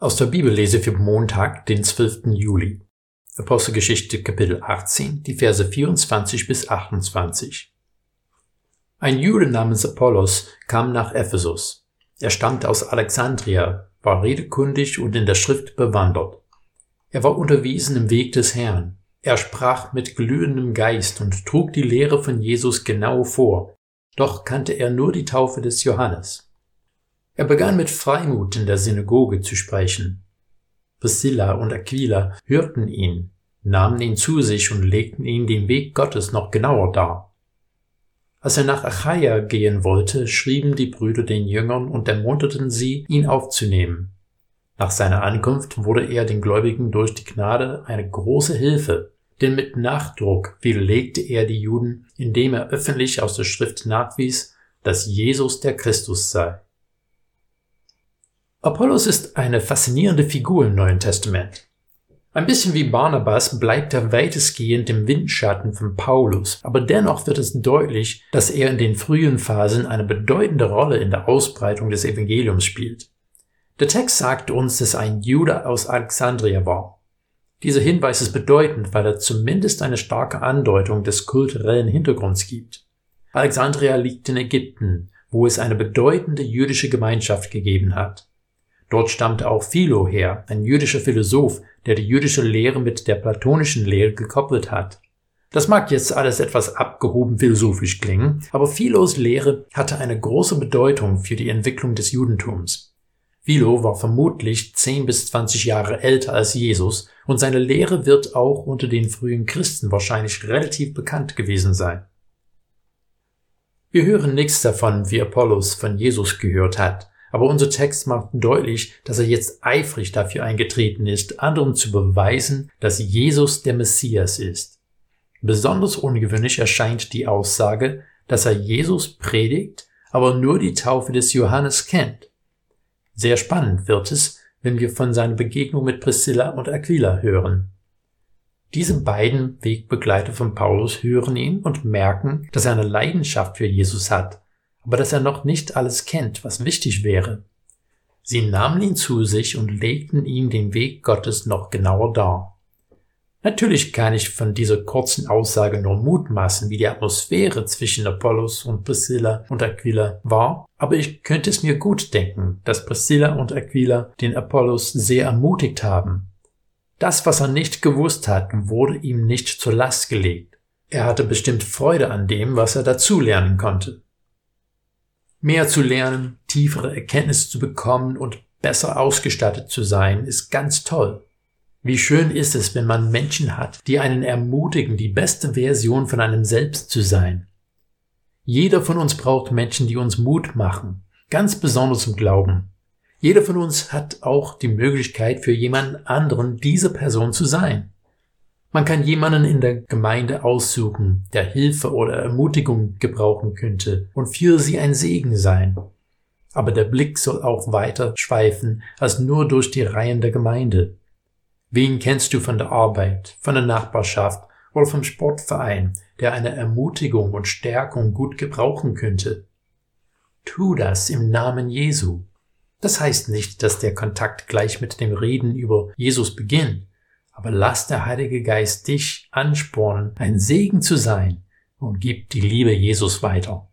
Aus der Bibellese für Montag, den 12. Juli. Apostelgeschichte Kapitel 18, die Verse 24 bis 28. Ein Jude namens Apollos kam nach Ephesus. Er stammte aus Alexandria, war redekundig und in der Schrift bewandert. Er war unterwiesen im Weg des Herrn. Er sprach mit glühendem Geist und trug die Lehre von Jesus genau vor. Doch kannte er nur die Taufe des Johannes. Er begann mit Freimut in der Synagoge zu sprechen. Priscilla und Aquila hörten ihn, nahmen ihn zu sich und legten ihm den Weg Gottes noch genauer dar. Als er nach Achaia gehen wollte, schrieben die Brüder den Jüngern und ermunterten sie, ihn aufzunehmen. Nach seiner Ankunft wurde er den Gläubigen durch die Gnade eine große Hilfe, denn mit Nachdruck widerlegte er die Juden, indem er öffentlich aus der Schrift nachwies, dass Jesus der Christus sei. Apollos ist eine faszinierende Figur im Neuen Testament. Ein bisschen wie Barnabas bleibt er weitestgehend im Windschatten von Paulus, aber dennoch wird es deutlich, dass er in den frühen Phasen eine bedeutende Rolle in der Ausbreitung des Evangeliums spielt. Der Text sagt uns, dass ein Jude aus Alexandria war. Dieser Hinweis ist bedeutend, weil er zumindest eine starke Andeutung des kulturellen Hintergrunds gibt. Alexandria liegt in Ägypten, wo es eine bedeutende jüdische Gemeinschaft gegeben hat. Dort stammte auch Philo her, ein jüdischer Philosoph, der die jüdische Lehre mit der platonischen Lehre gekoppelt hat. Das mag jetzt alles etwas abgehoben philosophisch klingen, aber Philos Lehre hatte eine große Bedeutung für die Entwicklung des Judentums. Philo war vermutlich 10 bis 20 Jahre älter als Jesus und seine Lehre wird auch unter den frühen Christen wahrscheinlich relativ bekannt gewesen sein. Wir hören nichts davon, wie Apollos von Jesus gehört hat, aber unser Text macht deutlich, dass er jetzt eifrig dafür eingetreten ist, anderen zu beweisen, dass Jesus der Messias ist. Besonders ungewöhnlich erscheint die Aussage, dass er Jesus predigt, aber nur die Taufe des Johannes kennt. Sehr spannend wird es, wenn wir von seiner Begegnung mit Priscilla und Aquila hören. Diese beiden Wegbegleiter von Paulus hören ihn und merken, dass er eine Leidenschaft für Jesus hat aber dass er noch nicht alles kennt, was wichtig wäre. Sie nahmen ihn zu sich und legten ihm den Weg Gottes noch genauer dar. Natürlich kann ich von dieser kurzen Aussage nur mutmaßen, wie die Atmosphäre zwischen Apollos und Priscilla und Aquila war, aber ich könnte es mir gut denken, dass Priscilla und Aquila den Apollos sehr ermutigt haben. Das, was er nicht gewusst hat, wurde ihm nicht zur Last gelegt. Er hatte bestimmt Freude an dem, was er dazulernen konnte. Mehr zu lernen, tiefere Erkenntnisse zu bekommen und besser ausgestattet zu sein, ist ganz toll. Wie schön ist es, wenn man Menschen hat, die einen ermutigen, die beste Version von einem selbst zu sein. Jeder von uns braucht Menschen, die uns Mut machen, ganz besonders im Glauben. Jeder von uns hat auch die Möglichkeit für jemanden anderen diese Person zu sein. Man kann jemanden in der Gemeinde aussuchen, der Hilfe oder Ermutigung gebrauchen könnte und für sie ein Segen sein. Aber der Blick soll auch weiter schweifen als nur durch die Reihen der Gemeinde. Wen kennst du von der Arbeit, von der Nachbarschaft oder vom Sportverein, der eine Ermutigung und Stärkung gut gebrauchen könnte? Tu das im Namen Jesu. Das heißt nicht, dass der Kontakt gleich mit dem Reden über Jesus beginnt aber lass der Heilige Geist dich anspornen, ein Segen zu sein und gib die Liebe Jesus weiter.